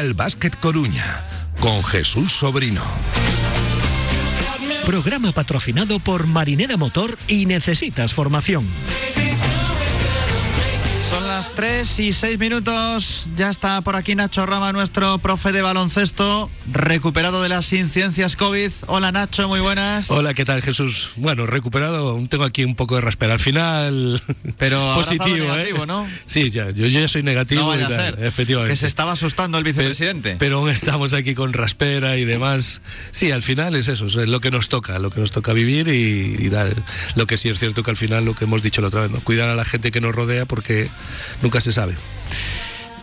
El básquet Coruña con Jesús Sobrino. Programa patrocinado por Marinera Motor y Necesitas Formación. Son las 3 y 6 minutos. Ya está por aquí Nacho Rama, nuestro profe de baloncesto, recuperado de las incidencias COVID. Hola Nacho, muy buenas. Hola, ¿qué tal Jesús? Bueno, recuperado, aún tengo aquí un poco de raspera. Al final, pero positivo, negativo, ¿eh? ¿no? Sí, ya, yo, yo ya soy negativo. No vaya y tal, a ser, efectivamente. Que se estaba asustando el vicepresidente. Pero, pero aún estamos aquí con raspera y demás. Sí, al final es eso, es lo que nos toca, lo que nos toca vivir y, y dar. Lo que sí es cierto que al final lo que hemos dicho la otra vez, ¿no? cuidar a la gente que nos rodea porque nunca se sabe.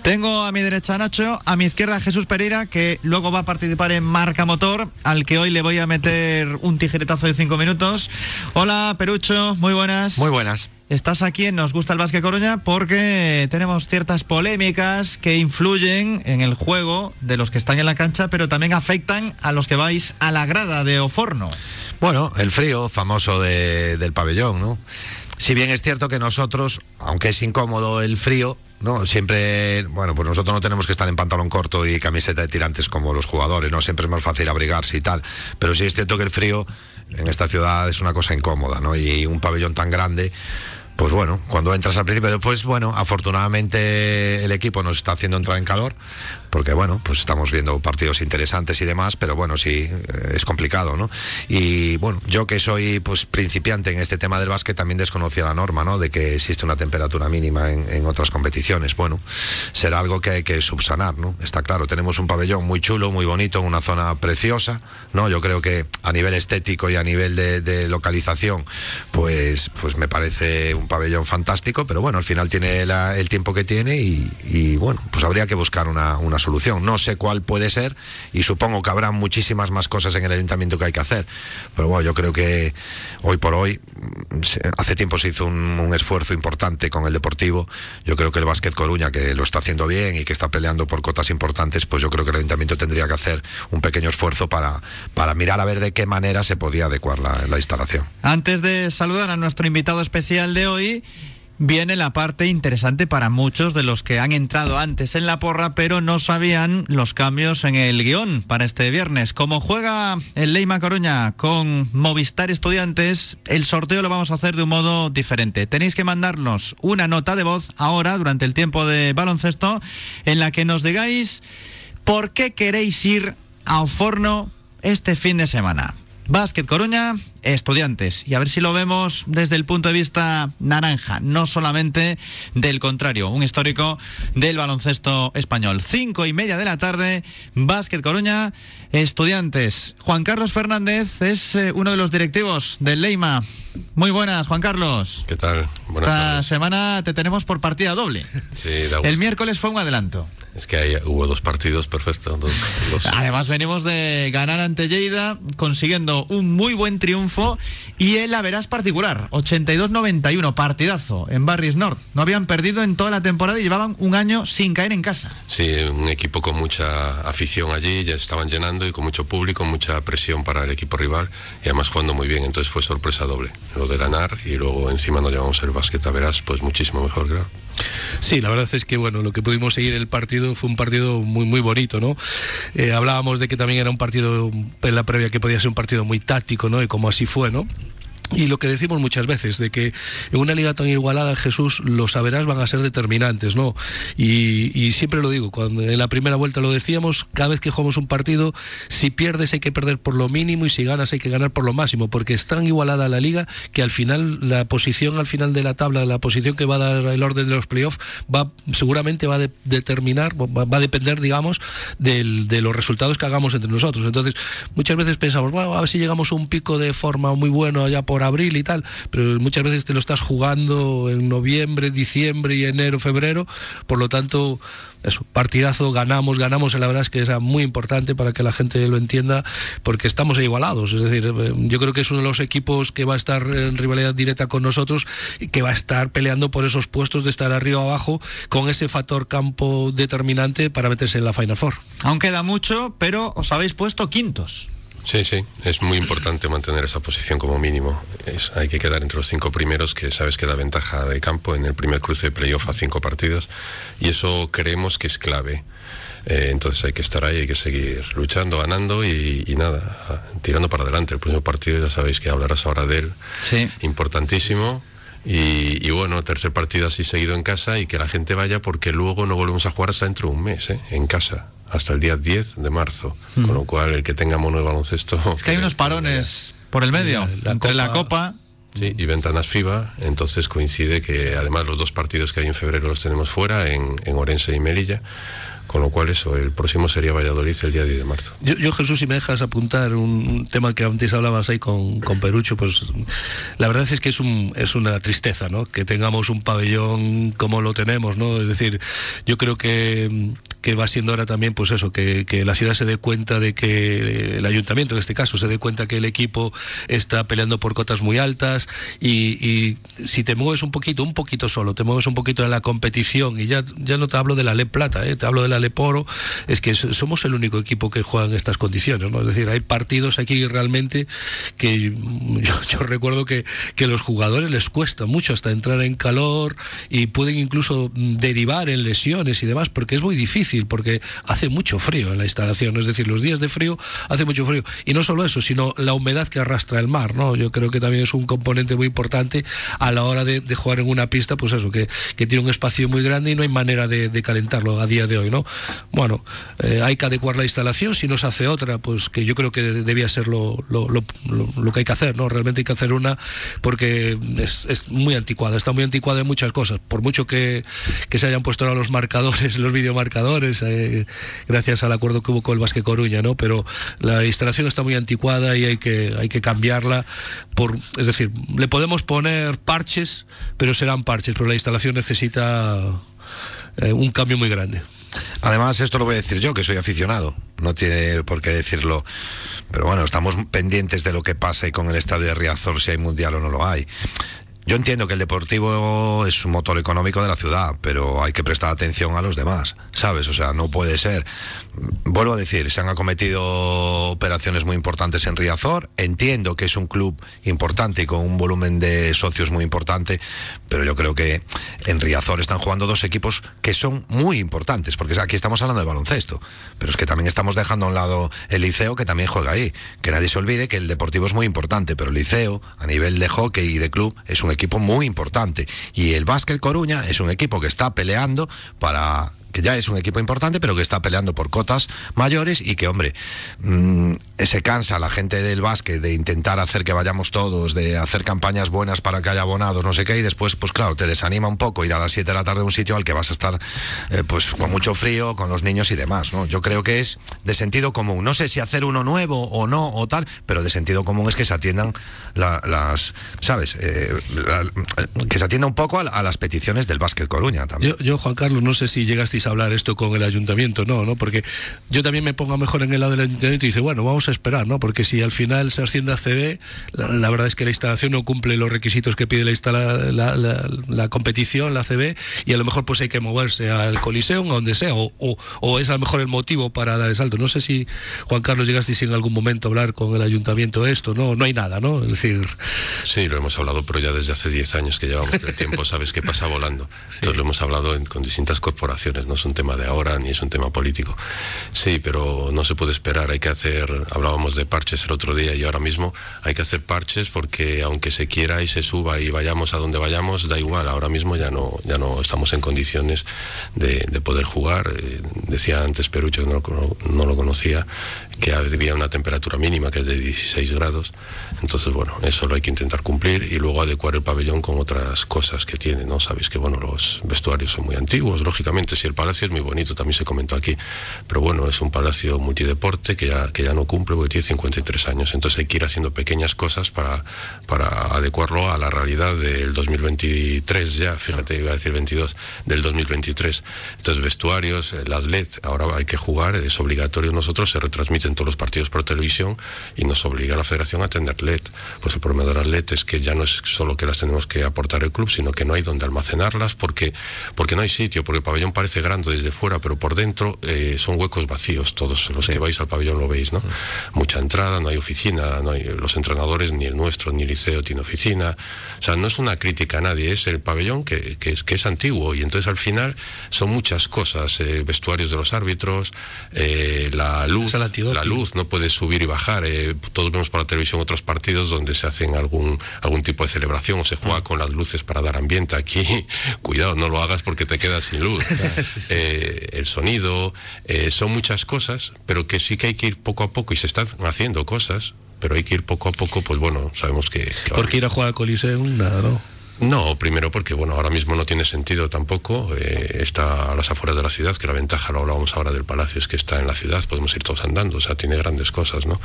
Tengo a mi derecha a Nacho, a mi izquierda a Jesús Pereira, que luego va a participar en Marca Motor, al que hoy le voy a meter un tijeretazo de cinco minutos. Hola, Perucho, muy buenas. Muy buenas. Estás aquí en Nos Gusta el Básquet Coruña porque tenemos ciertas polémicas que influyen en el juego de los que están en la cancha, pero también afectan a los que vais a la grada de Oforno. Bueno, el frío famoso de, del pabellón, ¿no? Si bien es cierto que nosotros, aunque es incómodo el frío, ¿no? Siempre, bueno, pues nosotros no tenemos que estar en pantalón corto y camiseta de tirantes como los jugadores, ¿no? Siempre es más fácil abrigarse y tal. Pero sí es cierto que el frío en esta ciudad es una cosa incómoda, ¿no? Y un pabellón tan grande pues bueno, cuando entras al principio, después, bueno, afortunadamente el equipo nos está haciendo entrar en calor, porque bueno, pues estamos viendo partidos interesantes y demás, pero bueno, sí, eh, es complicado, ¿no? Y bueno, yo que soy pues principiante en este tema del básquet, también desconocía la norma, ¿no? De que existe una temperatura mínima en, otras competiciones. Bueno, será algo que hay que subsanar, ¿no? Está claro, tenemos un pabellón muy chulo, muy bonito, en una zona preciosa, ¿no? Yo creo que a nivel estético y a nivel de, localización, pues, pues me parece un pabellón fantástico, pero bueno, al final tiene el tiempo que tiene y, y, bueno, pues habría que buscar una, una, solución. No sé cuál puede ser y supongo que habrá muchísimas más cosas en el ayuntamiento que hay que hacer, pero bueno, yo creo que hoy por hoy, hace tiempo se hizo un, esfuerzo importante con el Deportivo, yo creo que el Básquet Coruña, que lo está haciendo bien y que está peleando por cotas importantes, pues yo creo que el ayuntamiento tendría que hacer un pequeño esfuerzo para, para mirar a ver de qué manera se podía adecuar la instalación. Antes de saludar a nuestro invitado especial de hoy, viene la parte interesante para muchos de los que han entrado antes en la porra, pero no sabían los cambios en el guion para este viernes. Como juega el Leima Coruña con Movistar Estudiantes, el sorteo lo vamos a hacer de un modo diferente. Tenéis que mandarnos una nota de voz ahora, durante el tiempo de baloncesto, en la que nos digáis por qué queréis ir a Oforno este fin de semana. Básquet Coruña, estudiantes. Y a ver si lo vemos desde el punto de vista naranja, no solamente del contrario. Un histórico del baloncesto español. Cinco y media de la tarde, Básquet Coruña, estudiantes. Juan Carlos Fernández es eh, uno de los directivos del Leima. Muy buenas, Juan Carlos. ¿Qué tal? Buenas Esta tardes. semana te tenemos por partida doble. Sí, El miércoles fue un adelanto. Es que hay, hubo dos partidos, perfecto. Dos, dos. Además venimos de ganar ante Lleida, consiguiendo un muy buen triunfo y el verás particular, 82-91, partidazo en Barris North. No habían perdido en toda la temporada y llevaban un año sin caer en casa. Sí, un equipo con mucha afición allí, ya estaban llenando y con mucho público, mucha presión para el equipo rival y además jugando muy bien, entonces fue sorpresa doble. Lo de ganar y luego encima nos llevamos el básquet a verás, pues muchísimo mejor, claro. Sí, la verdad es que bueno, lo que pudimos seguir el partido fue un partido muy muy bonito, ¿no? Eh, hablábamos de que también era un partido en la previa que podía ser un partido muy táctico, ¿no? Y como así fue, ¿no? Y lo que decimos muchas veces, de que en una liga tan igualada, Jesús, los saberás van a ser determinantes, ¿no? Y, y, siempre lo digo, cuando en la primera vuelta lo decíamos, cada vez que jugamos un partido, si pierdes hay que perder por lo mínimo y si ganas hay que ganar por lo máximo, porque es tan igualada la liga que al final la posición al final de la tabla, la posición que va a dar el orden de los playoffs, va, seguramente va a de, determinar, va, a depender, digamos, del, de los resultados que hagamos entre nosotros. Entonces, muchas veces pensamos, bueno, a ver si llegamos a un pico de forma muy bueno allá por abril y tal, pero muchas veces te lo estás jugando en noviembre, diciembre y enero, febrero, por lo tanto, eso, partidazo, ganamos, ganamos, la verdad es que es muy importante para que la gente lo entienda, porque estamos igualados, es decir, yo creo que es uno de los equipos que va a estar en rivalidad directa con nosotros y que va a estar peleando por esos puestos de estar arriba o abajo con ese factor campo determinante para meterse en la Final Four. Aún queda mucho, pero os habéis puesto quintos. Sí, sí, es muy importante mantener esa posición como mínimo. Es, hay que quedar entre los cinco primeros, que sabes que da ventaja de campo en el primer cruce de playoff a cinco partidos, y eso creemos que es clave. Eh, entonces hay que estar ahí, hay que seguir luchando, ganando y, y nada, tirando para adelante. El próximo partido ya sabéis que hablarás ahora de él. Sí. Importantísimo. Y, y bueno, tercer partido así seguido en casa y que la gente vaya porque luego no volvemos a jugar hasta dentro de un mes, ¿eh? en casa hasta el día 10 de marzo. Con lo cual, el que tenga mono de baloncesto. Es que hay unos parones por el medio, La- la entre la Copa- Copa. Sí, y ventanas FIBA, entonces coincide que además los dos partidos que hay en febrero los tenemos fuera, en, en Orense y Melilla, con lo cual eso, el próximo sería Valladolid el día 10 de marzo. Yo, yo, Jesús, si me dejas apuntar un, un tema que antes hablabas ahí con, con Perucho, pues la verdad es que es, un, es una tristeza, ¿no? Que tengamos un pabellón como lo tenemos, ¿no? Es decir, yo creo que, que va siendo ahora también, pues eso, que, la ciudad se dé cuenta de que el ayuntamiento, en este caso, se dé cuenta que el equipo está peleando por cotas muy altas y, si te mueves un poquito, un poquito solo, te mueves un poquito en la competición y ya, ya no te hablo de la Le Plata, ¿eh? te hablo de la Le Poro, es que somos el único equipo que juega en estas condiciones, ¿no? Es decir, hay partidos aquí realmente que yo, yo recuerdo que, que los jugadores les cuesta mucho hasta entrar en calor y pueden incluso derivar en lesiones y demás, porque es muy difícil, porque hace mucho frío en la instalación, es decir, los días de frío hace mucho frío. Y no solo eso, sino la humedad que arrastra el mar, ¿no? Yo creo que también es un componente muy importante a la hora de, de jugar en una pista, pues eso, que, que tiene un espacio muy grande y no hay manera de, de calentarlo a día de hoy, ¿no? Bueno, eh, hay que adecuar la instalación, si no se hace otra, pues que yo creo que debía ser lo, lo- lo- lo que hay que hacer, ¿no? Realmente hay que hacer una porque es, es muy anticuada, está muy anticuada en muchas cosas, por mucho que, que se hayan puesto ahora los marcadores, los videomarcadores, eh, gracias al acuerdo que hubo con el Basque Coruña, ¿no? Pero la instalación está muy anticuada y hay que, hay que cambiarla por, es decir, le podemos poner parches, pero serán parches, pero la instalación necesita eh, un cambio muy grande. Además, esto lo voy a decir yo, que soy aficionado. No tiene por qué decirlo. Pero bueno, estamos pendientes de lo que pasa y con el estadio de Riazor, si hay mundial o no lo hay. Yo entiendo que el deportivo es un motor económico de la ciudad, pero hay que prestar atención a los demás, ¿sabes? O sea, no puede ser. Vuelvo a decir, se han acometido operaciones muy importantes en Riazor. Entiendo que es un club importante y con un volumen de socios muy importante, pero yo creo que en Riazor están jugando dos equipos que son muy importantes, porque aquí estamos hablando de baloncesto, pero es que también estamos dejando a un lado el liceo que también juega ahí. Que nadie se olvide que el deportivo es muy importante, pero el liceo, a nivel de hockey y de club, es un equipo muy importante. Y el Básquet Coruña es un equipo que está peleando para que ya es un equipo importante, pero que está peleando por cotas mayores y que, hombre, mm, se cansa la gente del básquet de intentar hacer que vayamos todos, de hacer campañas buenas para que haya abonados, no sé qué, y después, pues claro, te desanima un poco ir a las 7 de la tarde a un sitio al que vas a estar, eh, pues con mucho frío, con los niños y demás, ¿no? Yo creo que es de sentido común. No sé si hacer uno nuevo o no, o tal, pero de sentido común es que se atiendan la- las, ¿sabes? Eh, que se atienda un poco a, la- a las peticiones del básquet Coruña también. Yo, yo, Juan Carlos, no sé si llegasteis hablar esto con el ayuntamiento, no, ¿no? Porque yo también me pongo mejor en el lado del ayuntamiento y dice, bueno, vamos a esperar, ¿no? Porque si al final se asciende a CB, la, la verdad es que la instalación no cumple los requisitos que pide la, instala- la, la- la competición, la CB, y a lo mejor pues hay que moverse al Coliseum, a donde sea, o, o- o es a lo mejor el motivo para dar el salto. No sé si, Juan Carlos, llegasteis en algún momento a hablar con el ayuntamiento de esto, no, no hay nada, ¿no? Es decir, Sí, lo hemos hablado, pero ya desde hace 10 años que llevamos el tiempo, sabes que pasa volando. Entonces lo hemos hablado en- con distintas corporaciones, no es un tema de ahora ni es un tema político. Sí, pero no se puede esperar, hay que hacer, hablábamos de parches el otro día y ahora mismo hay que hacer parches porque aunque se quiera y se suba y vayamos a donde vayamos, da igual, ahora mismo ya no, ya no estamos en condiciones de, de poder jugar. Eh, decía antes Perucho, no no lo conocía, que había una temperatura mínima que es de 16 grados. Entonces, bueno, eso lo hay que intentar cumplir y luego adecuar el pabellón con otras cosas que tiene, ¿no? Sabéis que, bueno, los vestuarios son muy antiguos, lógicamente, si el palacio es muy bonito, también se comentó aquí, pero bueno, es un palacio multideporte que ya, que ya no cumple porque tiene 53 años, entonces hay que ir haciendo pequeñas cosas para, para adecuarlo a la realidad del 2023 ya, fíjate, iba a decir 22, del 2023. Entonces, vestuarios, las LED, ahora hay que jugar, es obligatorio nosotros, se retransmiten todos los partidos por televisión y nos obliga la federación a tener LED. Pues el problema de las LED es que ya no es solo que las tenemos que aportar el club, sino que no hay donde almacenarlas porque, porque no hay sitio, porque el pabellón parece grande desde fuera, pero por dentro eh, son huecos vacíos todos. Los que vais al pabellón lo veis, ¿no? Mucha entrada, no hay oficina, no hay los entrenadores, ni el nuestro, ni el liceo tiene oficina. O sea, no es una crítica a nadie, es el pabellón que, que es, que es antiguo y entonces al final son muchas cosas, eh, vestuarios de los árbitros, eh, la luz, la luz, no puedes subir y bajar. eh, todos vemos por la televisión otros partidos donde se hacen algún, algún tipo de celebración o se juega con las luces para dar ambiente. Aquí, cuidado, no lo hagas porque te quedas sin luz. Eh, el sonido, eh, son muchas cosas, pero que sí que hay que ir poco a poco y se están haciendo cosas. Pero hay que ir poco a poco, pues bueno, sabemos que... que Porque ir a jugar a Coliseum, nada, ¿no? No, primero porque bueno, ahora mismo no tiene sentido tampoco. eh, está a las afueras de la ciudad, que la ventaja, lo hablábamos ahora del palacio, es que está en la ciudad, podemos ir todos andando, o sea, tiene grandes cosas, ¿no?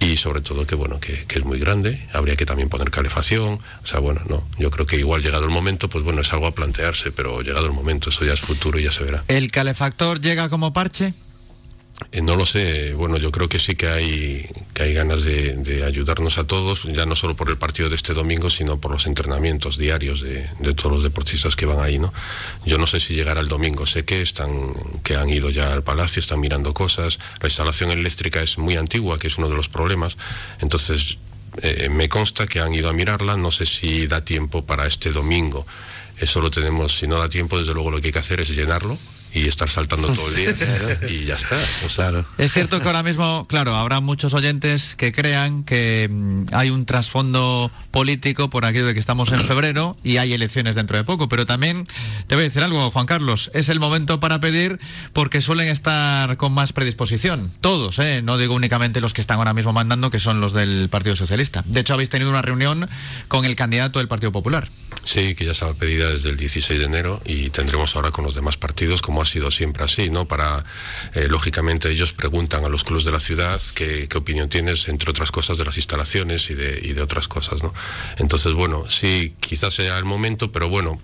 Y sobre todo que bueno, que, que es muy grande, habría que también poner calefacción, o sea, bueno, no, yo creo que igual llegado el momento, pues bueno, es algo a plantearse, pero llegado el momento, eso ya es futuro y ya se verá. ¿El calefactor llega como parche? Eh, no lo sé, bueno, yo creo que sí que hay, que hay ganas de, ayudarnos a todos, ya no solo por el partido de este domingo, sino por los entrenamientos diarios de, de todos los deportistas que van ahí, ¿no? Yo no sé si llegará el domingo, sé que están, que han ido ya al palacio, están mirando cosas, la instalación eléctrica es muy antigua, que es uno de los problemas, entonces eh, me consta que han ido a mirarla, no sé si da tiempo para este domingo. Eso lo tenemos, si no da tiempo, desde luego lo que hay que hacer es llenarlo y estar saltando todo el día. Y ya está. O sea, Es cierto que ahora mismo, claro, habrá muchos oyentes que crean que mm, hay un trasfondo político por aquello de que estamos en febrero y hay elecciones dentro de poco, pero también te voy a decir algo, Juan Carlos, es el momento para pedir porque suelen estar con más predisposición, todos, ¿eh? no digo únicamente los que están ahora mismo mandando, que son los del Partido Socialista. De hecho, habéis tenido una reunión con el candidato del Partido Popular. Sí, que ya estaba pedida desde el 16 de enero y tendremos ahora con los demás partidos, como ha sido siempre así, ¿no? Para, eh, lógicamente, ellos preguntan a los clubes de la ciudad qué, qué opinión tienes, entre otras cosas, de las instalaciones y de, y de otras cosas, ¿no? Entonces, bueno, sí, quizás sea el momento, pero bueno,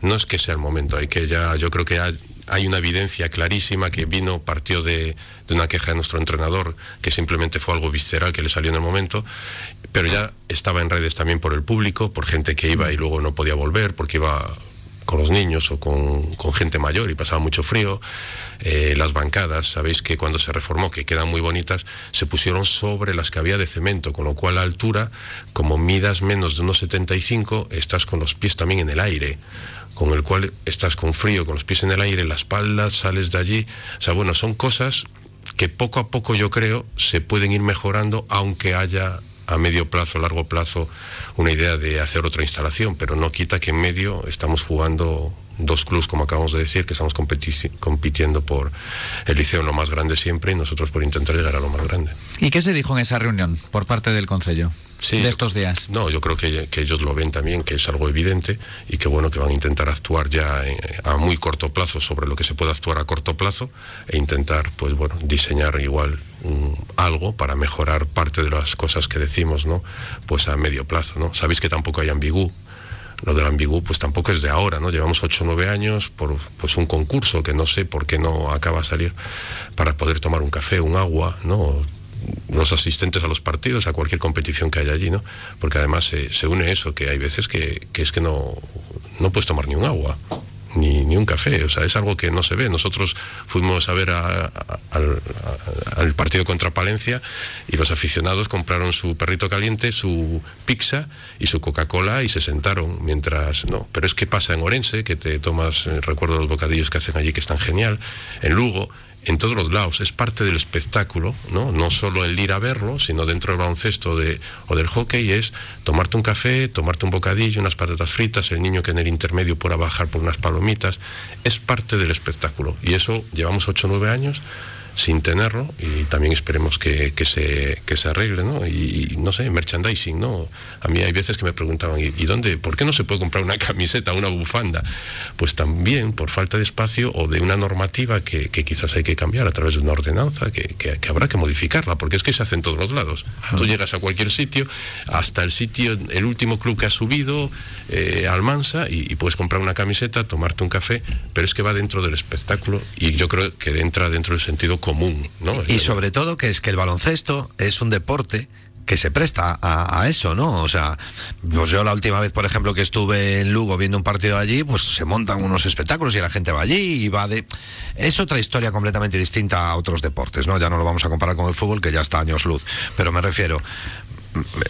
no es que sea el momento, hay que ya, yo creo que hay una evidencia clarísima que vino, partió de, una queja de nuestro entrenador, que simplemente fue algo visceral que le salió en el momento, pero ya estaba en redes también por el público, por gente que iba y luego no podía volver porque iba con los niños o con, gente mayor y pasaba mucho frío. Eh, las bancadas, sabéis que cuando se reformó, que quedan muy bonitas, se pusieron sobre las que había de cemento, con lo cual la altura, como midas menos de unos 75, estás con los pies también en el aire con el cual estás con frío, con los pies en el aire, la espalda, sales de allí. O sea, bueno, son cosas que poco a poco yo creo se pueden ir mejorando, aunque haya a medio plazo, largo plazo, una idea de hacer otra instalación, pero no quita que en medio estamos jugando dos clubes, como acabamos de decir, que estamos competi compitiendo por el liceo en lo más grande siempre y nosotros por intentar llegar a lo más grande. ¿Y qué se dijo en esa reunión por parte del Concello? Sí, de estos días. No, yo creo que, que, ellos lo ven también, que es algo evidente y que bueno, que van a intentar actuar ya en, a muy corto plazo sobre lo que se puede actuar a corto plazo e intentar, pues bueno, diseñar igual un, algo para mejorar parte de las cosas que decimos, ¿no? Pues a medio plazo, ¿no? Sabéis que tampoco hay ambigú, lo del ambigú pues tampoco es de ahora, ¿no? Llevamos 8 o 9 años por pues un concurso que no sé por qué no acaba de salir para poder tomar un café, un agua, ¿no? los asistentes a los partidos, a cualquier competición que haya allí, ¿no? Porque además se, se une eso, que hay veces que, que, es que no, no puedes tomar ni un agua. Ni, ni, un café, o sea, es algo que no se ve. Nosotros fuimos a ver a, al, partido contra Palencia y los aficionados compraron su perrito caliente, su pizza y su Coca-Cola y se sentaron mientras, no, pero es que pasa en Orense, que te tomas, eh, recuerdo los bocadillos que hacen allí que están genial, en Lugo, en todos los lados, es parte del espectáculo, ¿no? No solo el ir a verlo, sino dentro del baloncesto de, o del hockey es tomarte un café, tomarte un bocadillo, unas patatas fritas, el niño que en el intermedio pueda bajar por unas palomitas, es parte del espectáculo. Y eso llevamos 8 o 9 años sin tenerlo y también esperemos que, que, se, que se arregle, ¿no? Y, y, no sé, merchandising, ¿no? A mí hay veces que me preguntaban, ¿y, ¿y dónde? ¿Por qué no se puede comprar una camiseta, una bufanda? Pues también por falta de espacio o de una normativa que, que quizás hay que cambiar a través de una ordenanza que, que, habrá que modificarla, porque es que se hace en todos los lados. Tú llegas a cualquier sitio, hasta el sitio, el último club que has subido, eh, Almansa, y, y puedes comprar una camiseta, tomarte un café, pero es que va dentro del espectáculo y yo creo que entra dentro del sentido común. ¿no? Y sobre todo que es que el baloncesto es un deporte que se presta a, eso, ¿no? O sea, pues yo la última vez, por ejemplo, que estuve en Lugo viendo un partido allí, pues se montan unos espectáculos y la gente va allí y va de... Es otra historia completamente distinta a otros deportes, ¿no? Ya no lo vamos a comparar con el fútbol, que ya está años luz, pero me refiero,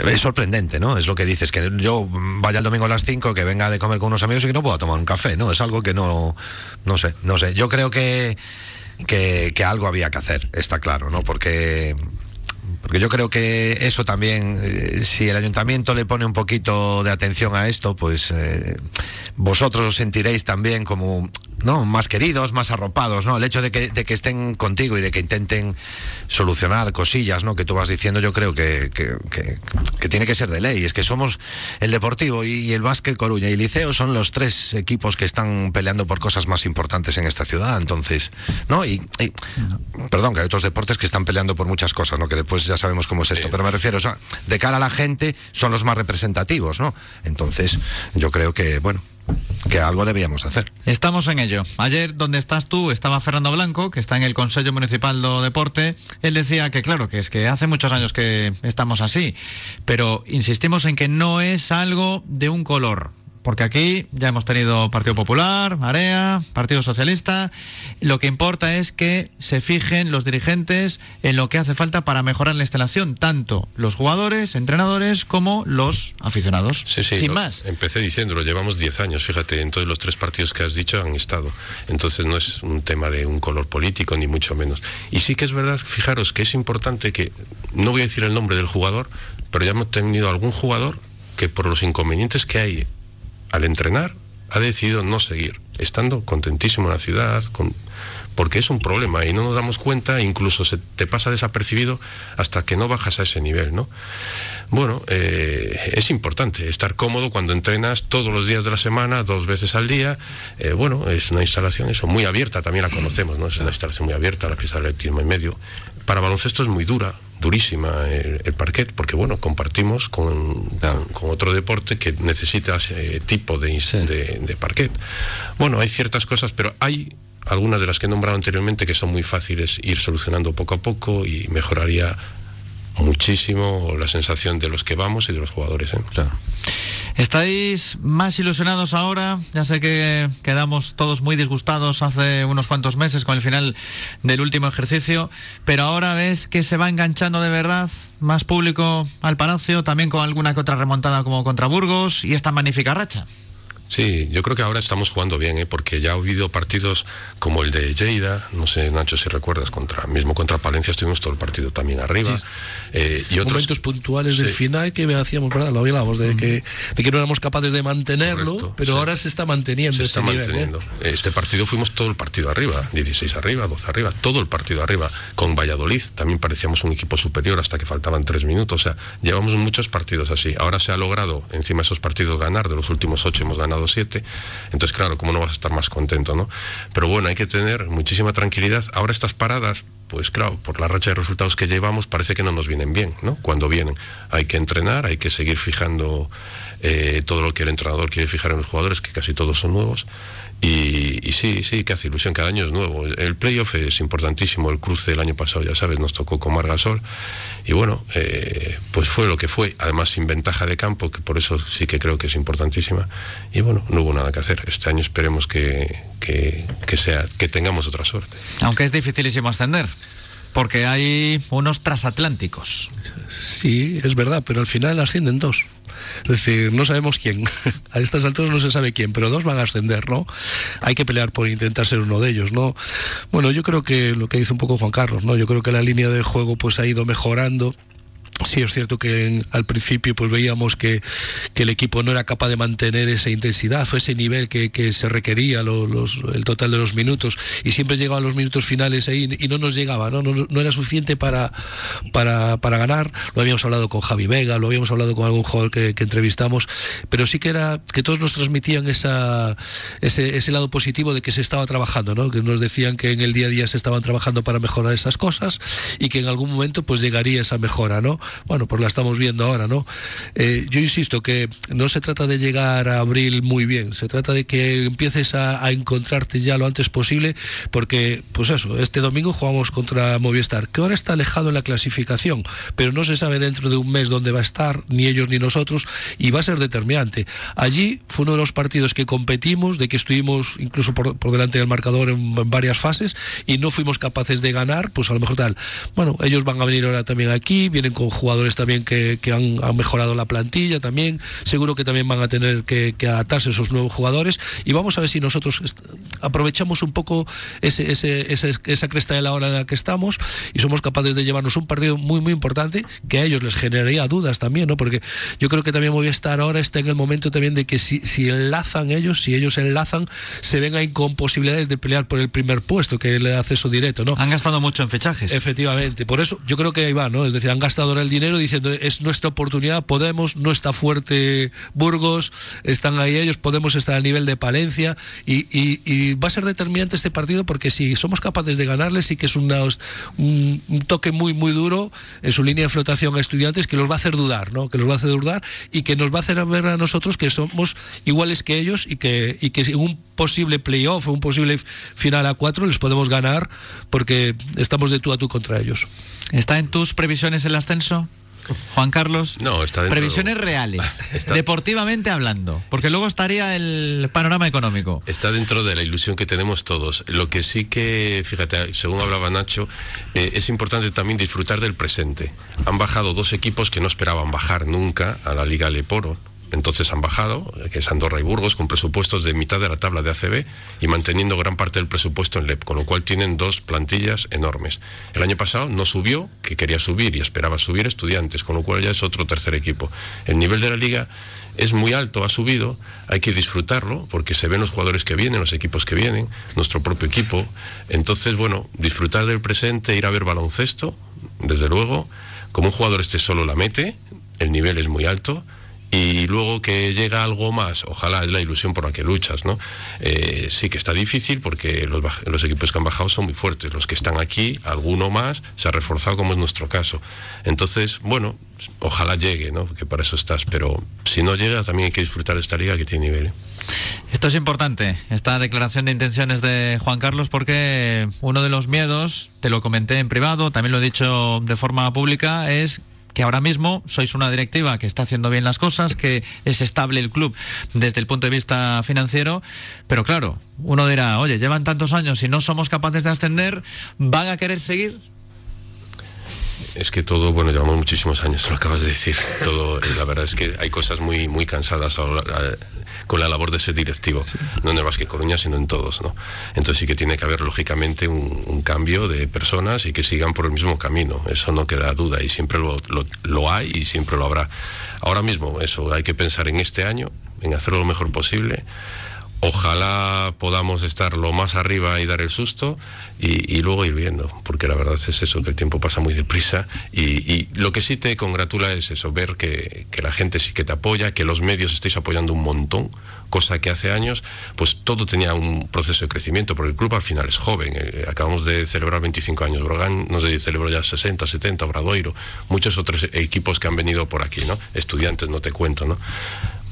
es sorprendente, ¿no? Es lo que dices, que yo vaya el domingo a las 5, que venga de comer con unos amigos y que no pueda tomar un café, ¿no? Es algo que no, no sé, no sé. Yo creo que, que, que algo había que hacer, está claro, ¿no? Porque porque yo creo que eso también, eh, si el ayuntamiento le pone un poquito de atención a esto, pues eh, vosotros os sentiréis también como ¿no? más queridos, más arropados, ¿no? El hecho de que, de que estén contigo y de que intenten solucionar cosillas, ¿no? Que tú vas diciendo, yo creo que, que, que tiene que ser de ley. Es que somos el Deportivo y, el Básquet Coruña y Liceo son los tres equipos que están peleando por cosas más importantes en esta ciudad. Entonces, ¿no? Y, perdón, que hay otros deportes que están peleando por muchas cosas, ¿no? Que después ya sabemos cómo es esto. Pero me refiero, o sea, de cara a la gente son los más representativos, ¿no? Entonces, yo creo que, bueno, que algo debíamos hacer. Estamos en ello. Ayer, donde estás tú, estaba Fernando Blanco, que está en el Consejo Municipal de Deporte. Él decía que, claro, que es que hace muchos años que estamos así, pero insistimos en que no es algo de un color porque aquí ya hemos tenido Partido Popular, Marea, Partido Socialista. Lo que importa es que se fijen los dirigentes en lo que hace falta para mejorar la instalación, tanto los jugadores, entrenadores, como los aficionados. Sí, sí, Sin más. Empecé diciéndolo, llevamos 10 años, fíjate, en todos los tres partidos que has dicho han estado. Entonces no es un tema de un color político, ni mucho menos. Y sí que es verdad, fijaros que es importante que, no voy a decir el nombre del jugador, pero ya hemos tenido algún jugador que por los inconvenientes que hay al entrenar ha decidido no seguir, estando contentísimo en la ciudad, con, porque es un problema y no nos damos cuenta, incluso se te pasa desapercibido hasta que no bajas a ese nivel, ¿no? Bueno, eh, es importante estar cómodo cuando entrenas todos los días de la semana, dos veces al día. Eh, bueno, es una instalación eso muy abierta, también la conocemos, ¿no? Es una instalación muy abierta, la pista de atletismo en medio. Para baloncesto es muy dura, durísima el, parquet, porque bueno, compartimos con, con, otro deporte que necesita ese tipo de, de, de, parquet. Bueno, hay ciertas cosas, pero hay algunas de las que he nombrado anteriormente que son muy fáciles ir solucionando poco a poco y mejoraría muchísimo la sensación de los que vamos y de los jugadores. ¿eh? Claro. ¿Estáis más ilusionados ahora? Ya sé que quedamos todos muy disgustados hace unos cuantos meses con el final del último ejercicio, pero ahora ves que se va enganchando de verdad más público al Palacio, también con alguna que otra remontada como contra Burgos y esta magnífica racha. Sí, yo creo que ahora estamos jugando bien, ¿eh? porque ya ha habido partidos como el de Lleida, no sé, Nacho, si recuerdas, contra mismo contra Palencia estuvimos todo el partido también arriba. Eh, y otros momentos puntuales del final que hacíamos, ¿verdad? Lo hablábamos de, que, de que no éramos capaces de mantenerlo, pero ahora se está manteniendo. Se está ¿eh? manteniendo. Este partido fuimos todo el partido arriba, 16 arriba, 12 arriba, todo el partido arriba. Con Valladolid también parecíamos un equipo superior hasta que faltaban tres minutos. O sea, llevamos muchos partidos así. Ahora se ha logrado encima de esos partidos ganar, de los últimos ocho hemos ganado Entonces, claro, ¿cómo no vas a estar más contento, no? Pero bueno, hay que tener muchísima tranquilidad. Ahora estas paradas, pues claro, por la racha de resultados que llevamos, parece que no nos vienen bien, ¿no? Cuando vienen. Hay que entrenar, hay que seguir fijando eh, todo lo que el entrenador quiere fijar en los jugadores, que casi todos son nuevos. Y, sí, sí, que hace ilusión, cada año es nuevo. El playoff es importantísimo, el cruce del año pasado, ya sabes, nos tocó con Margasol. Y bueno, eh, pues fue lo que fue, además sin ventaja de campo, que por eso sí que creo que es importantísima. Y bueno, no hubo nada que hacer. Este año esperemos que, que, sea, que tengamos otra suerte. Aunque es dificilísimo ascender porque hay unos transatlánticos. Sí, es verdad, pero al final ascienden dos. Es decir, no sabemos quién. A estas alturas no se sabe quién, pero dos van a ascender, ¿no? Hay que pelear por intentar ser uno de ellos, ¿no? Bueno, yo creo que lo que dice un poco Juan Carlos, ¿no? Yo creo que la línea de juego pues ha ido mejorando Sí, es cierto que al principio pues veíamos que, el equipo no era capaz de mantener esa intensidad o ese nivel que, se requería, el total de los minutos, y siempre llegaban los minutos finales ahí y no nos llegaba, no, no, era suficiente para, para, ganar. Lo habíamos hablado con Javi Vega, lo habíamos hablado con algún jugador que, entrevistamos, pero sí que era que todos nos transmitían ese, ese lado positivo de que se estaba trabajando, ¿no? que nos decían que en el día a día se estaban trabajando para mejorar esas cosas y que en algún momento pues llegaría esa mejora. ¿no? Bueno, pues la estamos viendo ahora, ¿no? Eh, yo insisto que no se trata de llegar a abril muy bien, se trata de que empieces a, encontrarte ya lo antes posible, porque, pues eso, este domingo jugamos contra Movistar, que ahora está alejado en la clasificación, pero no se sabe dentro de un mes dónde va a estar, ni ellos ni nosotros, y va a ser determinante. Allí fue uno de los partidos que competimos, de que estuvimos incluso por, por delante del marcador en, en varias fases, y no fuimos capaces de ganar, pues a lo mejor tal. Bueno, ellos van a venir ahora también aquí, vienen con jugadores también que, que han, han, mejorado la plantilla también, seguro que también van a tener que, que, adaptarse esos nuevos jugadores y vamos a ver si nosotros aprovechamos un poco ese, ese, ese, esa cresta de la hora en la que estamos y somos capaces de llevarnos un partido muy muy importante que a ellos les generaría dudas también, ¿no? Porque yo creo que también Movistar ahora está en el momento también de que si, si enlazan ellos, si ellos enlazan, se ven ahí con posibilidades de pelear por el primer puesto, que le da acceso directo, ¿no? Han gastado mucho en fichajes. Efectivamente, por eso yo creo que ahí va, ¿no? Es decir, han gastado ahora el dinero diciendo es nuestra oportunidad, podemos, no está fuerte Burgos, están ahí ellos, podemos estar al nivel de Palencia y, y, va a ser determinante este partido porque si somos capaces de ganarles sí que es una, un, toque muy muy duro en su línea de flotación a estudiantes que los va a hacer dudar, ¿no? Que los va a hacer dudar y que nos va a hacer ver a nosotros que somos iguales que ellos y que, y que posible playoff un posible final a cuatro les podemos ganar porque estamos de tú a tú contra ellos. ¿Está en tus previsiones el ascenso? Juan Carlos. No, está dentro Previsiones reales, está... deportivamente hablando, porque luego estaría el panorama económico. Está dentro de la ilusión que tenemos todos. Lo que sí que, fíjate, según hablaba Nacho, eh, es importante también disfrutar del presente. Han bajado dos equipos que no esperaban bajar nunca a la Liga Leporo, entonces han bajado, que es Andorra y Burgos, con presupuestos de mitad de la tabla de ACB y manteniendo gran parte del presupuesto en LEP, con lo cual tienen dos plantillas enormes. El año pasado no subió, que quería subir y esperaba subir estudiantes, con lo cual ya es otro tercer equipo. El nivel de la liga es muy alto, ha subido, hay que disfrutarlo, porque se ven los jugadores que vienen, los equipos que vienen, nuestro propio equipo. Entonces, bueno, disfrutar del presente, ir a ver baloncesto, desde luego, como un jugador este solo la mete, el nivel es muy alto y luego que llega algo más, ojalá es la ilusión por la que luchas, ¿no? Eh, sí que está difícil porque los, los, equipos que han bajado son muy fuertes, los que están aquí, alguno más, se ha reforzado como es nuestro caso. Entonces, bueno, ojalá llegue, ¿no? Que para eso estás, pero si no llega también hay que disfrutar de esta liga que tiene nivel. ¿eh? Esto es importante, esta declaración de intenciones de Juan Carlos, porque uno de los miedos, te lo comenté en privado, también lo he dicho de forma pública, es que ahora mismo sois una directiva que está haciendo bien las cosas, que es estable el club desde el punto de vista financiero, pero claro, uno dirá, oye, llevan tantos años y no somos capaces de ascender, ¿van a querer seguir? Es que todo, bueno, llevamos muchísimos años, lo acabas de decir. Todo, la verdad es que hay cosas muy, muy cansadas ahora, con la labor de ser directivo, sí. no en el Coruña, sino en todos, ¿no? Entonces sí que tiene que haber, lógicamente, un, un, cambio de personas y que sigan por el mismo camino, eso no queda duda y siempre lo, lo, lo hay y siempre lo habrá. Ahora mismo, eso, hay que pensar en este año, en hacerlo lo mejor posible, ojalá podamos estar lo más arriba y dar el susto y, luego ir viendo, porque la verdad es eso, que el tiempo pasa muy deprisa y, lo que sí te congratula es eso, ver que, que, la gente sí que te apoya, que los medios estáis apoyando un montón, cosa que hace años pues todo tenía un proceso de crecimiento, porque el club al final es joven, eh, acabamos de celebrar 25 años, Brogan no sé, celebró ya 60, 70, Obradoiro, muchos otros equipos que han venido por aquí, ¿no? Estudiantes, no te cuento, ¿no?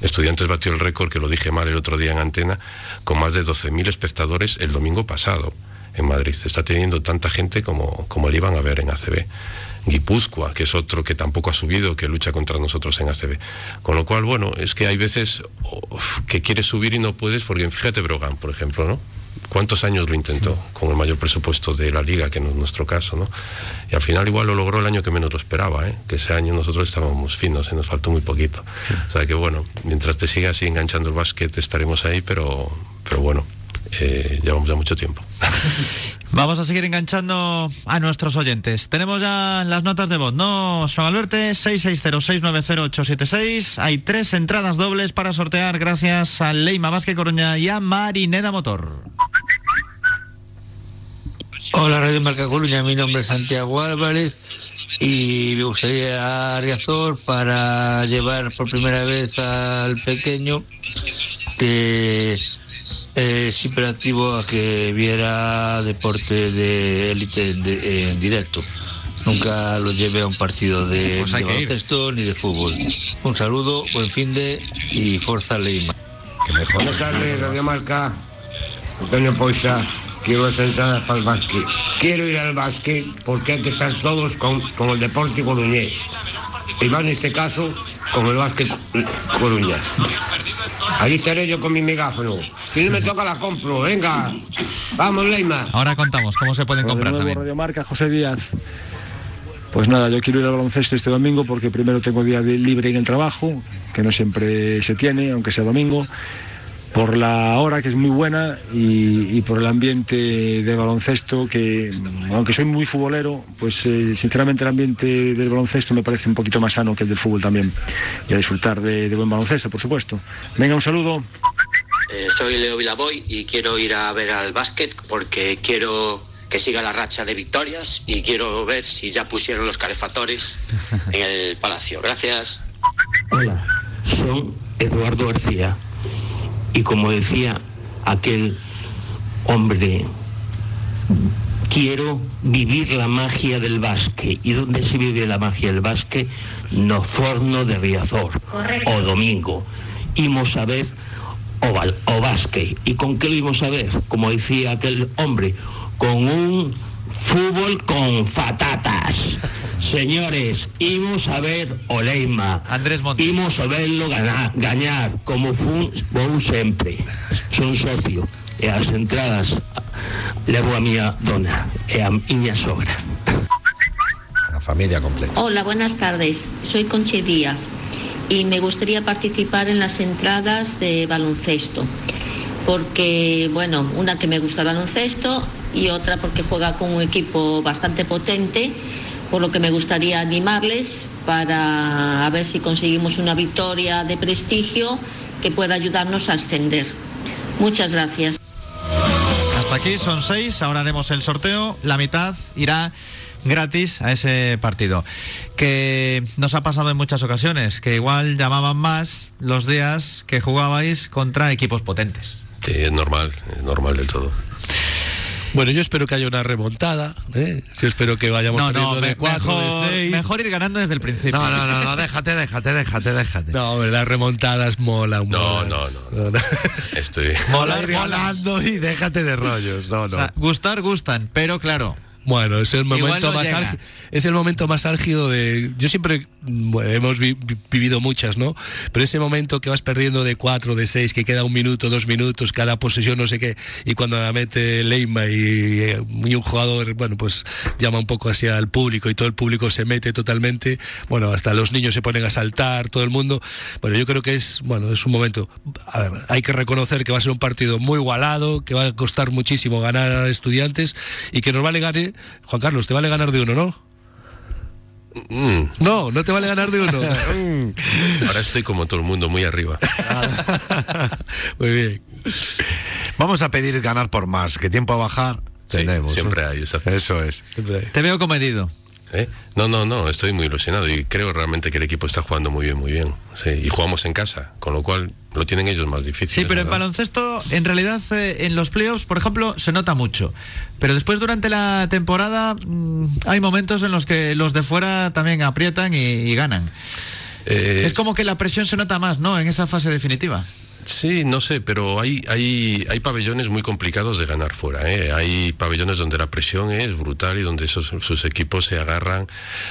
Estudiantes batió el récord, que lo dije mal el otro día en antena, con más de 12.000 espectadores el domingo pasado en Madrid. Está teniendo tanta gente como, como le iban a ver en ACB. Guipúzcoa, que es otro que tampoco ha subido, que lucha contra nosotros en ACB. Con lo cual, bueno, es que hay veces uf, que quieres subir y no puedes, porque fíjate Brogan, por ejemplo, ¿no? ¿Cuántos años lo intentó con el mayor presupuesto de la liga, que no es nuestro caso, ¿no? Y al final igual lo logró el año que menos lo esperaba, ¿eh? Que ese año nosotros estábamos finos y nos faltó muy poquito. O sea que bueno, mientras te siga así enganchando el básquet estaremos ahí, pero, pero bueno, eh, llevamos ya mucho tiempo. Vamos a seguir enganchando a nuestros oyentes. Tenemos ya las notas de voz, ¿no, Juan Alberto? 660-690-876. Hay tres entradas dobles para sortear gracias a Leima Vázquez Coruña y a Marineda Motor. Hola Radio Marca Coruña, mi nombre es Santiago Álvarez y me gustaría a Riazor para llevar por primera vez al pequeño que es imperativo a que viera deporte de élite en directo. nunca lo lleve a un partido de, Pues de baloncesto ni de fútbol. Un saludo, buen fin de y Forza Leima. Buenas tardes, Radio Marca. Antonio Poisa. Quiero las entradas para el básquet. Quiero ir al básquet porque hay que estar todos con, con el deporte coruñés. Y más en este caso con el básquet co- coruña. Ahí estaré yo con mi megáfono. Si no me toca la compro. Venga. Vamos, Leima. Ahora contamos cómo se pueden comprar nuevo, también. Radio Marca, José Díaz. Pues nada, yo quiero ir al baloncesto este domingo porque primero tengo día de libre en el trabajo, que no siempre se tiene, aunque sea domingo, por la hora que es muy buena y, y por el ambiente de baloncesto que, aunque soy muy futbolero, pues eh, sinceramente el ambiente del baloncesto me parece un poquito más sano que el del fútbol también. Y a disfrutar de, de buen baloncesto, por supuesto. Venga, un saludo. Eh, soy Leo Vilaboy y quiero ir a ver al básquet porque quiero que siga la racha de victorias y quiero ver si ya pusieron los calefactores en el palacio. Gracias. Hola, soy Eduardo García y como decía aquel hombre, quiero vivir la magia del básquet. ¿Y dónde se vive la magia del básquet? No forno de Riazor o domingo. Imos a ver o, o básquet. ¿Y con qué lo íbamos a ver? Como decía aquel hombre, con un fútbol con fatatas. Señores, imos a ver o Leima. Andrés Montes. Imos a verlo ganar, gañar, como fun, vou sempre. Son socio. E as entradas levo a miña dona e a miña sogra. La familia completa. Hola, buenas tardes. Soy Conche Díaz y me gustaría participar en las entradas de baloncesto. Porque, bueno, una que me gusta el baloncesto y otra porque juega con un equipo bastante potente, por lo que me gustaría animarles para a ver si conseguimos una victoria de prestigio que pueda ayudarnos a ascender. Muchas gracias. Hasta aquí son seis, ahora haremos el sorteo, la mitad irá gratis a ese partido. Que nos ha pasado en muchas ocasiones, que igual llamaban más los días que jugabais contra equipos potentes. Sí, es normal, es normal del todo. Bueno, yo espero que haya una remontada. ¿eh? Yo espero que vayamos No, no, de me- 4, mejor, de 6. mejor ir ganando desde el principio. No, no, no, no, déjate, déjate, déjate, déjate. No, hombre, las remontadas mola. No, no, no. Estoy. Molar, ganando y déjate de rollos. No, O no. sea, gustar, gustan, pero claro, Bueno, es el momento no más álgido, es el momento más álgido de yo siempre bueno, hemos vi- vi- vivido muchas, ¿no? Pero ese momento que vas perdiendo de cuatro, de seis, que queda un minuto, dos minutos, cada posesión no sé qué, y cuando la mete Leima y, y un jugador, bueno, pues llama un poco hacia el público y todo el público se mete totalmente, bueno, hasta los niños se ponen a saltar, todo el mundo. Bueno, yo creo que es, bueno, es un momento, a ver, hay que reconocer que va a ser un partido muy igualado, que va a costar muchísimo ganar a estudiantes y que nos vale ganar, Juan Carlos, te vale ganar de uno, ¿no? Mm, No, no te vale ganar de uno. ahora estoy como todo el mundo, muy arriba. Muy bien. Vamos a pedir ganar por más, que tiempo a bajar Sí, tenemos. siempre ¿no? hay, exacto. Eso es. Siempre hay. te veo comedido. ¿Eh? No, no, no, estoy muy ilusionado y creo realmente que el equipo está jugando muy bien, muy bien. Sí, y jugamos en casa, con lo cual lo tienen ellos más difícil. Sí, pero en ¿verdad? baloncesto, en realidad, eh, en los playoffs, por ejemplo, se nota mucho. Pero después, durante la temporada, mm, hay momentos en los que los de fuera también aprietan y, y ganan. Eh, Es como que la presión se nota más, ¿no? En esa fase definitiva. Sí, no sé, pero hay, hay, hay pabellones muy complicados de ganar fuera. ¿eh? Hay pabellones donde la presión es brutal y donde esos, sus equipos se agarran.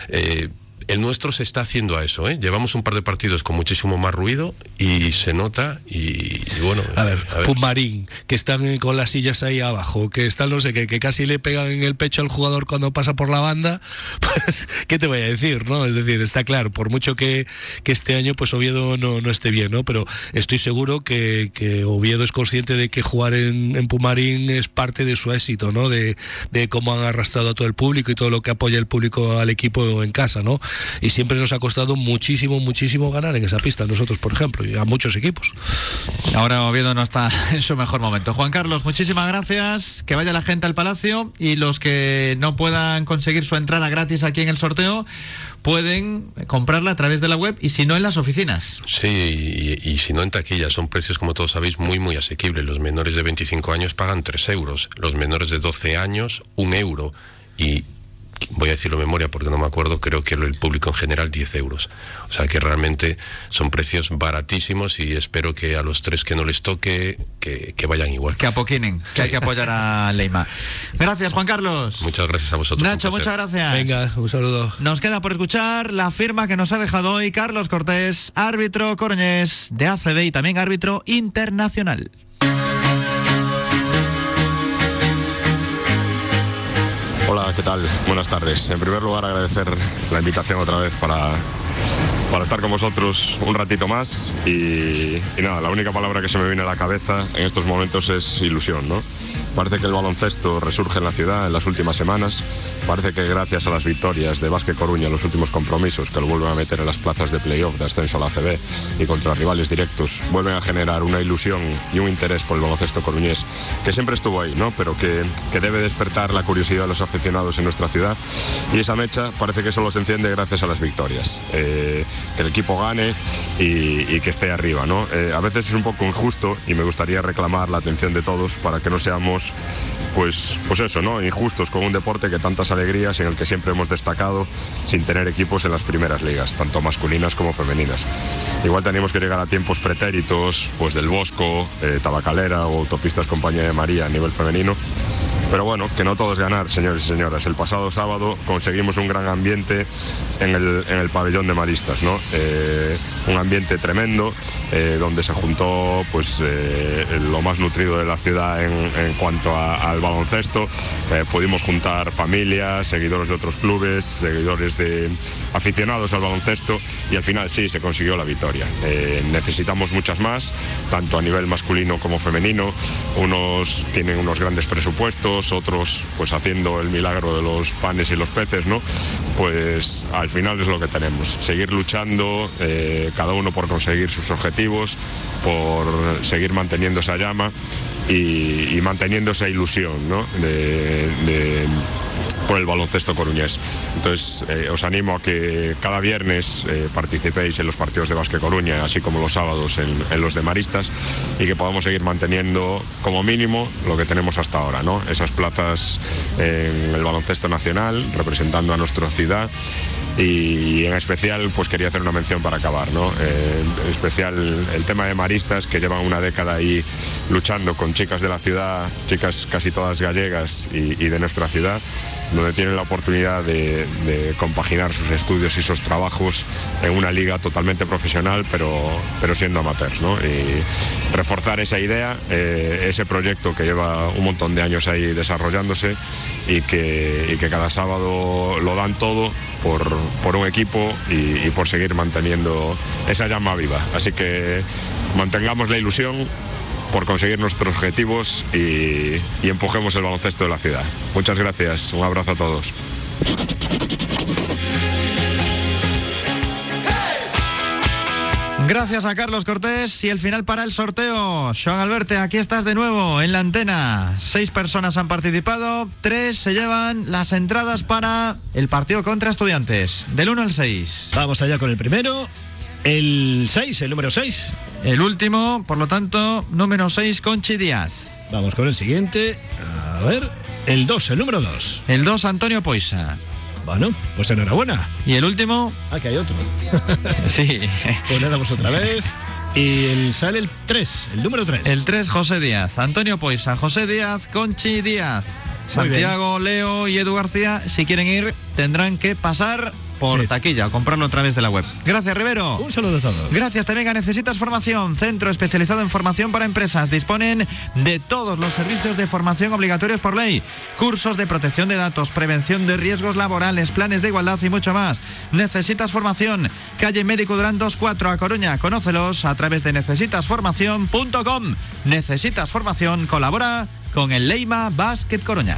Eh, el nuestro se está haciendo a eso. ¿eh? Llevamos un par de partidos con muchísimo más ruido y se nota. Y, y bueno, A ver, Pumarín, que están con las sillas ahí abajo, que están, no sé, qué, que casi le pegan en el pecho al jugador cuando pasa por la banda, pues, ¿qué te voy a decir, no? Es decir, está claro, por mucho que, que este año, pues Oviedo no, no esté bien, ¿no? Pero estoy seguro que, que Oviedo es consciente de que jugar en, en Pumarín es parte de su éxito, ¿no? De, de cómo han arrastrado a todo el público y todo lo que apoya el público al equipo en casa, ¿no? Y siempre nos ha costado muchísimo, muchísimo ganar en esa pista, nosotros, por ejemplo, y a muchos equipos. Ahora Oviedo no está en su mejor momento. Juan Carlos, muchísimas gracias. Que vaya la gente al Palacio y los que no puedan conseguir su entrada gratis aquí en el sorteo pueden comprarla a través de la web y si no en las oficinas. Sí, y, y si no en taquilla, son precios, como todos sabéis, muy, muy asequibles. Los menores de 25 años pagan 3 euros, los menores de 12 años, 1 euro. Y voy a decirlo de memoria porque no me acuerdo, creo que el público en general 10 euros. O sea que realmente son precios baratísimos y espero que a los tres que no les toque, que, que vayan igual. Que apoquinen, que hay que apoyar a Leima. Gracias, Juan Carlos. Muchas gracias a vosotros. Nacho, muchas gracias. Venga, un saludo. Nos queda por escuchar la firma que nos ha dejado hoy Carlos Cortés, árbitro coruñés de ACB y también árbitro internacional. Hola, ¿qué tal? Buenas tardes. En primer lugar, agradecer la invitación otra vez para, para estar con vosotros un ratito más. Y, y nada, la única palabra que se me viene a la cabeza en estos momentos es ilusión, ¿no? Parece que el baloncesto resurge en la ciudad en las últimas semanas. Parece que gracias a las victorias de Vázquez Coruña los últimos compromisos, que lo vuelven a meter en las plazas de playoff de ascenso a la ACB y contra rivales directos, vuelven a generar una ilusión y un interés por el baloncesto coruñés que siempre estuvo ahí, ¿no? Pero que, que debe despertar la curiosidad de los aficionados en nuestra ciudad. Y esa mecha parece que solo se enciende gracias a las victorias. Eh, que el equipo gane y, y que esté arriba, ¿no? Eh, a veces es un poco injusto y me gustaría reclamar la atención de todos para que no seamos pues, pues eso, ¿no? Injustos con un deporte que tantas alegrías en el que siempre hemos destacado sin tener equipos en las primeras ligas, tanto masculinas como femeninas. Igual teníamos que llegar a tiempos pretéritos, pues del Bosco, eh, Tabacalera o Autopistas Compañía de María a nivel femenino. Pero bueno, que no todo es ganar, señores y señoras. El pasado sábado conseguimos un gran ambiente en el, en el pabellón de Maristas, ¿no? Eh, un ambiente tremendo, eh, donde se juntó pues eh, lo más nutrido de la ciudad en, cuanto al baloncesto. Pudimos juntar familias, seguidores de otros clubes, seguidores de aficionados al baloncesto y al final sí se consiguió la victoria. Necesitamos muchas más, tanto a nivel masculino como femenino. Unos tienen unos grandes presupuestos, otros pues haciendo el milagro de los panes y los peces, ¿no? Pues al final es lo que tenemos. Seguir luchando, eh, cada uno por conseguir sus objetivos, por seguir manteniendo esa llama y, y manteniendo esa ilusión, ¿no? De- de- por el baloncesto coruñés. Entonces, eh, os animo a que cada viernes eh, participéis en los partidos de Básquet Coruña, así como los sábados en, los de Maristas, y que podamos seguir manteniendo como mínimo lo que tenemos hasta ahora, ¿no? Esas plazas en el baloncesto nacional, representando a nuestra ciudad. Y en especial, pues quería hacer una mención para acabar, ¿no? Eh, en especial el tema de maristas, que llevan una década ahí luchando con chicas de la ciudad, chicas casi todas gallegas y de nuestra ciudad, donde tienen la oportunidad de, compaginar sus estudios y sus trabajos en una liga totalmente profesional, pero, pero siendo amateurs, ¿no? Y reforzar esa idea, eh, ese proyecto que lleva un montón de años ahí desarrollándose y que, cada sábado lo dan todo por, por un equipo y por seguir manteniendo esa llama viva. Así que mantengamos la ilusión por conseguir nuestros objetivos y, y empujemos el baloncesto de la ciudad. Muchas gracias, un abrazo a todos. Gracias a Carlos Cortés y el final para el sorteo. Sean Alberte, aquí estás de nuevo en la antena. Seis personas han participado, tres se llevan las entradas para el partido contra estudiantes, del 1 al 6. Vamos allá con el primero. El 6, el número 6. El último, por lo tanto, número 6, Conchi Díaz. Vamos con el siguiente. A ver. El 2, el número 2. El 2, Antonio Poisa. Bueno, pues enhorabuena. Y el último, Ah, que hay otro. sí. Pues le damos otra vez. Y el, sale el 3, el número 3. El 3, José Díaz. Antonio Poisa, José Díaz, Conchi Díaz. Santiago, Leo y Edu García, si quieren ir, tendrán que pasar por Sí. taquilla o comprarlo a través de la web. Gracias, Rivero. Un saludo a todos. Gracias también a Necesitas Formación, centro especializado en formación para empresas. Disponen de todos los servicios de formación obligatorios por ley, cursos de protección de datos, prevención de riesgos laborales, planes de igualdad y mucho más. Necesitas Formación, calle Médico Durán 24 a Coruña. Conócelos a través de necesitasformación.com. Necesitas Formación colabora con el Leima Basket Coruña.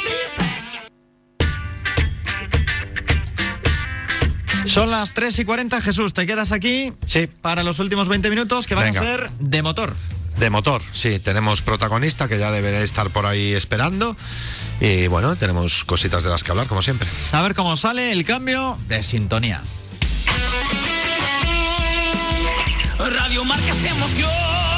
Son las 3 y 40, Jesús, ¿te quedas aquí? Sí. Para los últimos 20 minutos que van Venga. a ser de motor. De motor, sí, tenemos protagonista que ya debe de estar por ahí esperando. Y bueno, tenemos cositas de las que hablar, como siempre. A ver cómo sale el cambio de sintonía. Radio Marca se emoción.